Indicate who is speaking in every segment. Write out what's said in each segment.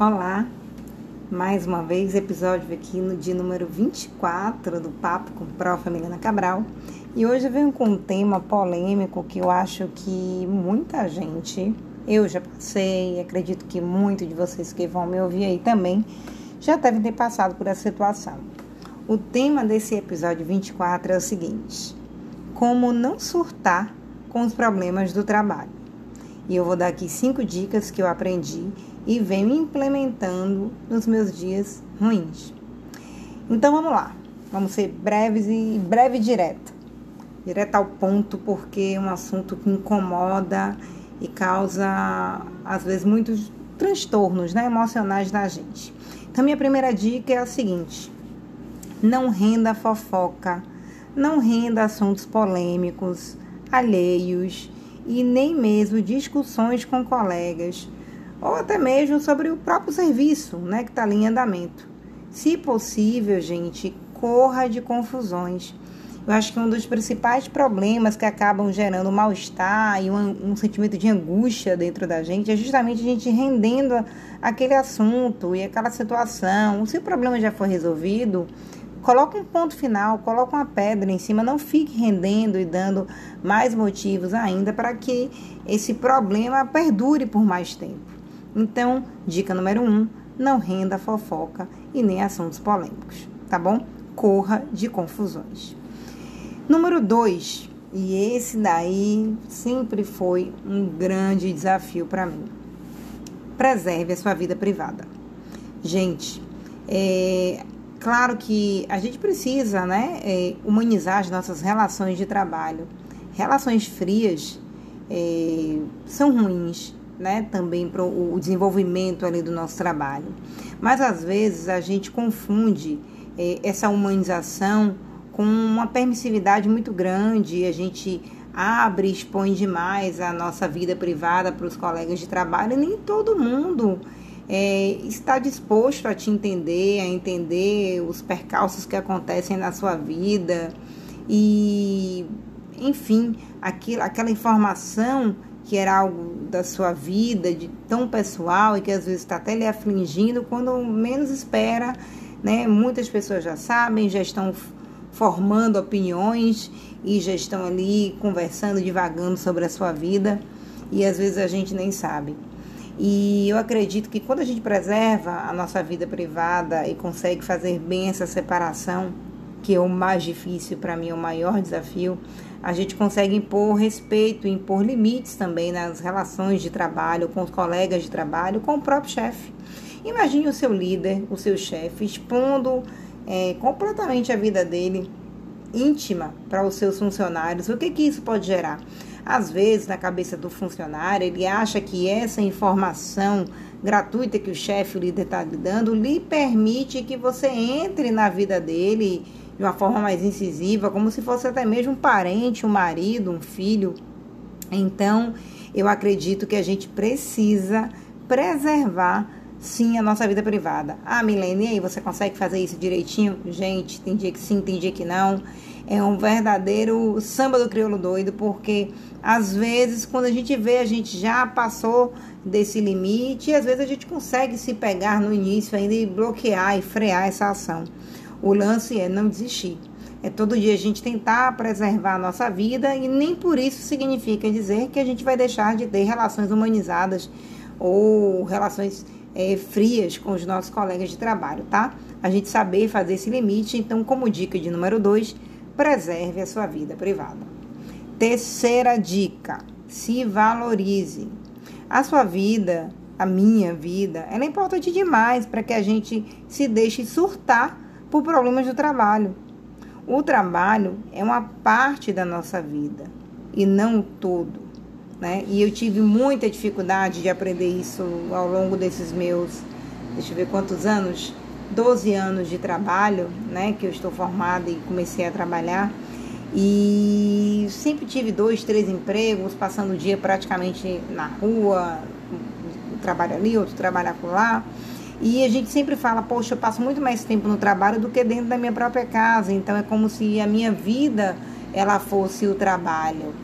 Speaker 1: Olá, mais uma vez, episódio aqui no dia número 24 do Papo com Prof. Milena Cabral. E hoje eu venho com um tema polêmico que eu acho que muita gente, eu já passei, acredito que muitos de vocês que vão me ouvir aí também, já devem ter passado por essa situação. O tema desse episódio 24 é o seguinte: Como não surtar com os problemas do trabalho. E eu vou dar aqui cinco dicas que eu aprendi e venho implementando nos meus dias ruins. Então vamos lá, vamos ser breves e breve e direto. Direto ao ponto, porque é um assunto que incomoda e causa, às vezes, muitos transtornos né, emocionais na gente. Então, minha primeira dica é a seguinte: não renda fofoca, não renda assuntos polêmicos, alheios e nem mesmo discussões com colegas ou até mesmo sobre o próprio serviço, né, que está em andamento. Se possível, gente, corra de confusões. Eu acho que um dos principais problemas que acabam gerando mal-estar e um, um, sentimento de angústia dentro da gente é justamente a gente rendendo aquele assunto e aquela situação. Se o problema já foi resolvido, coloca um ponto final, coloca uma pedra em cima, não fique rendendo e dando mais motivos ainda para que esse problema perdure por mais tempo. Então, dica número um: não renda fofoca e nem assuntos polêmicos, tá bom? Corra de confusões. Número dois, e esse daí sempre foi um grande desafio para mim. Preserve a sua vida privada. Gente, é claro que a gente precisa, né, é, humanizar as nossas relações de trabalho. Relações frias é, são ruins, né, também para o desenvolvimento ali do nosso trabalho. Mas às vezes a gente confunde é, essa humanização com uma permissividade muito grande, a gente abre, expõe demais a nossa vida privada para os colegas de trabalho, e nem todo mundo é, está disposto a te entender, a entender os percalços que acontecem na sua vida e, enfim, aquilo, aquela informação que era algo da sua vida, de tão pessoal e que às vezes está até lhe afligindo, quando menos espera, né? Muitas pessoas já sabem, já estão formando opiniões e já estão ali conversando, divagando sobre a sua vida e às vezes a gente nem sabe. E eu acredito que quando a gente preserva a nossa vida privada e consegue fazer bem essa separação, que é o mais difícil para mim, é o maior desafio, a gente consegue impor respeito, impor limites também nas relações de trabalho, com os colegas de trabalho, com o próprio chefe. Imagine o seu líder, o seu chefe, expondo é, completamente a vida dele íntima para os seus funcionários. O que, que isso pode gerar? Às vezes, na cabeça do funcionário, ele acha que essa informação gratuita que o chefe, o líder está lhe dando, lhe permite que você entre na vida dele de uma forma mais incisiva, como se fosse até mesmo um parente, um marido, um filho. Então, eu acredito que a gente precisa preservar sim a nossa vida privada. Ah, Milene, e aí você consegue fazer isso direitinho? Gente, tem dia que sim, tem dia que não. É um verdadeiro samba do crioulo doido, porque às vezes quando a gente vê, a gente já passou desse limite e às vezes a gente consegue se pegar no início ainda e bloquear e frear essa ação. O lance é não desistir. É todo dia a gente tentar preservar a nossa vida e nem por isso significa dizer que a gente vai deixar de ter relações humanizadas ou relações é, frias com os nossos colegas de trabalho, tá? A gente saber fazer esse limite. Então, como dica de número dois, preserve a sua vida privada. Terceira dica: se valorize. A sua vida, a minha vida, ela é importante demais para que a gente se deixe surtar por problemas do trabalho. O trabalho é uma parte da nossa vida e não o todo. Né? E eu tive muita dificuldade de aprender isso ao longo desses meus, deixa eu ver quantos anos, 12 anos de trabalho, né, que eu estou formada e comecei a trabalhar. E sempre tive dois, três empregos, passando o dia praticamente na rua, um trabalho ali, outro trabalho lá. E a gente sempre fala, poxa, eu passo muito mais tempo no trabalho do que dentro da minha própria casa. Então é como se a minha vida ela fosse o trabalho.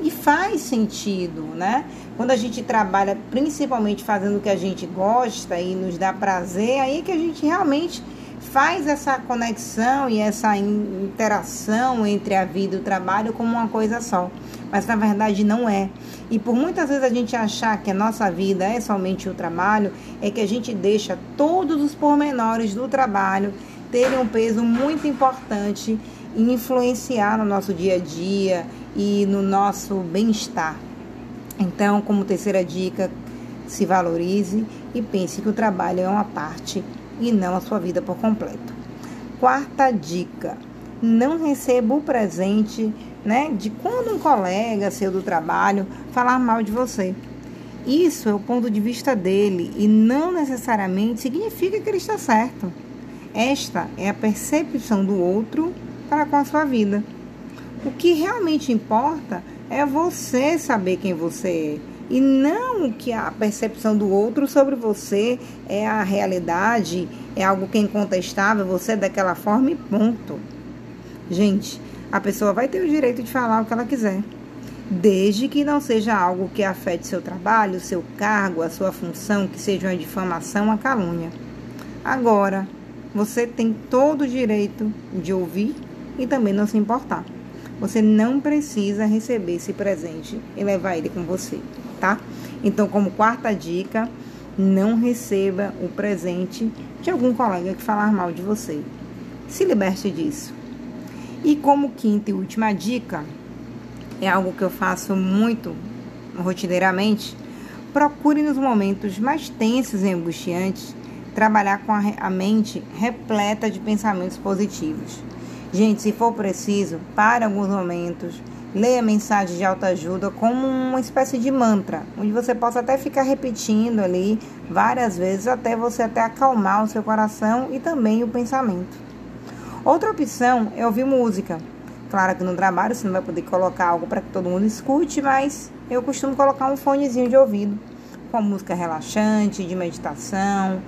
Speaker 1: e faz sentido, né? Quando a gente trabalha principalmente fazendo o que a gente gosta e nos dá prazer, aí é que a gente realmente faz essa conexão e essa interação entre a vida e o trabalho como uma coisa só. Mas na verdade não é. E por muitas vezes a gente achar que a nossa vida é somente o trabalho, é que a gente deixa todos os pormenores do trabalho terem um peso muito importante e influenciar no nosso dia a dia e no nosso bem-estar. Então, como terceira dica, se valorize e pense que o trabalho é uma parte e não a sua vida por completo. Quarta dica: não receba o presente né, de quando um colega seu do trabalho falar mal de você. Isso é o ponto de vista dele e não necessariamente significa que ele está certo. Esta é a percepção do outro para com a sua vida. O que realmente importa é você saber quem você é e não que a percepção do outro sobre você é a realidade, é algo que é incontestável, você é daquela forma e ponto. Gente, a pessoa vai ter o direito de falar o que ela quiser, desde que não seja algo que afete seu trabalho, seu cargo, a sua função, que seja uma difamação, uma calúnia. Agora, você tem todo o direito de ouvir e também não se importar. Você não precisa receber esse presente e levar ele com você tá? Então, como quarta dica, não receba o presente de algum colega que falar mal de você. Se liberte disso. E como quinta e última dica, é algo que eu faço muito rotineiramente, procure nos momentos mais tensos e angustiantes trabalhar com a mente repleta de pensamentos positivos. Gente, se for preciso, para alguns momentos, Leia mensagem de autoajuda como uma espécie de mantra, onde você possa até ficar repetindo ali várias vezes até você até acalmar o seu coração e também o pensamento. Outra opção é ouvir música. Claro que no trabalho você não vai poder colocar algo para que todo mundo escute, mas eu costumo colocar um fonezinho de ouvido com música relaxante, de meditação,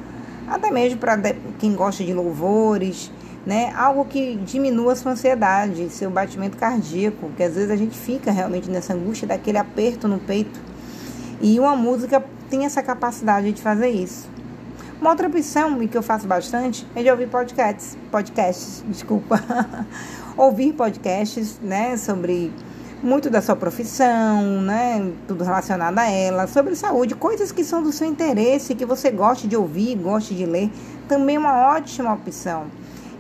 Speaker 1: até mesmo para quem gosta de louvores né? Algo que diminua a sua ansiedade, seu batimento cardíaco, que às vezes a gente fica realmente nessa angústia, daquele aperto no peito. E uma música tem essa capacidade de fazer isso. Uma outra opção, e que eu faço bastante, é de ouvir podcasts, podcasts, desculpa. ouvir podcasts, né, sobre muito da sua profissão, né, tudo relacionado a ela, sobre saúde, coisas que são do seu interesse, que você goste de ouvir, goste de ler, também é uma ótima opção.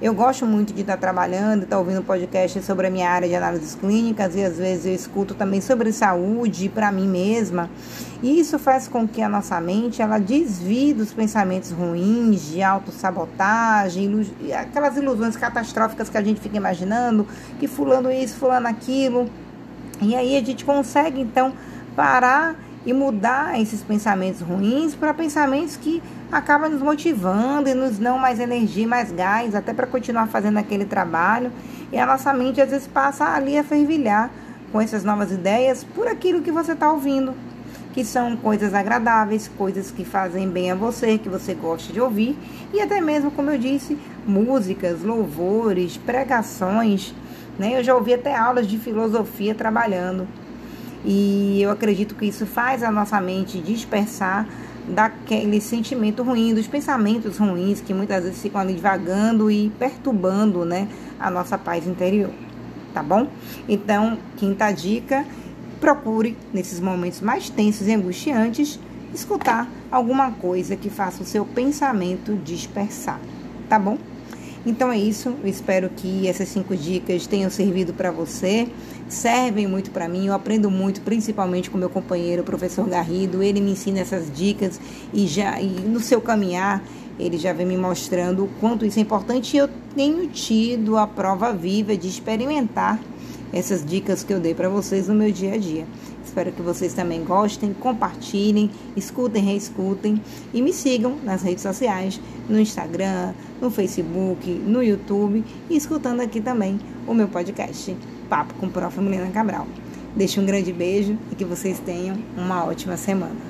Speaker 1: Eu gosto muito de estar trabalhando, estar ouvindo podcast sobre a minha área de análises clínicas e às vezes eu escuto também sobre saúde para mim mesma. E isso faz com que a nossa mente ela desvie dos pensamentos ruins, de autossabotagem, aquelas ilusões catastróficas que a gente fica imaginando, que fulano isso, fulano aquilo. E aí a gente consegue então parar e mudar esses pensamentos ruins para pensamentos que acabam nos motivando e nos dão mais energia, mais gás, até para continuar fazendo aquele trabalho. E a nossa mente às vezes passa ali a fervilhar com essas novas ideias por aquilo que você está ouvindo, que são coisas agradáveis, coisas que fazem bem a você, que você gosta de ouvir, e até mesmo, como eu disse, músicas, louvores, pregações. Né? Eu já ouvi até aulas de filosofia trabalhando. E eu acredito que isso faz a nossa mente dispersar daquele sentimento ruim, dos pensamentos ruins que muitas vezes ficam ali divagando e perturbando, né, a nossa paz interior. Tá bom? Então, quinta dica, procure nesses momentos mais tensos e angustiantes escutar alguma coisa que faça o seu pensamento dispersar. Tá bom? Então é isso. Eu espero que essas cinco dicas tenham servido para você. Servem muito para mim. Eu aprendo muito, principalmente com meu companheiro, o professor Garrido. Ele me ensina essas dicas e já e no seu caminhar ele já vem me mostrando o quanto isso é importante. E eu tenho tido a prova viva de experimentar essas dicas que eu dei para vocês no meu dia a dia. Espero que vocês também gostem, compartilhem, escutem, reescutem e me sigam nas redes sociais, no Instagram, no Facebook, no YouTube e escutando aqui também o meu podcast Papo com Prof. Milena Cabral. Deixo um grande beijo e que vocês tenham uma ótima semana.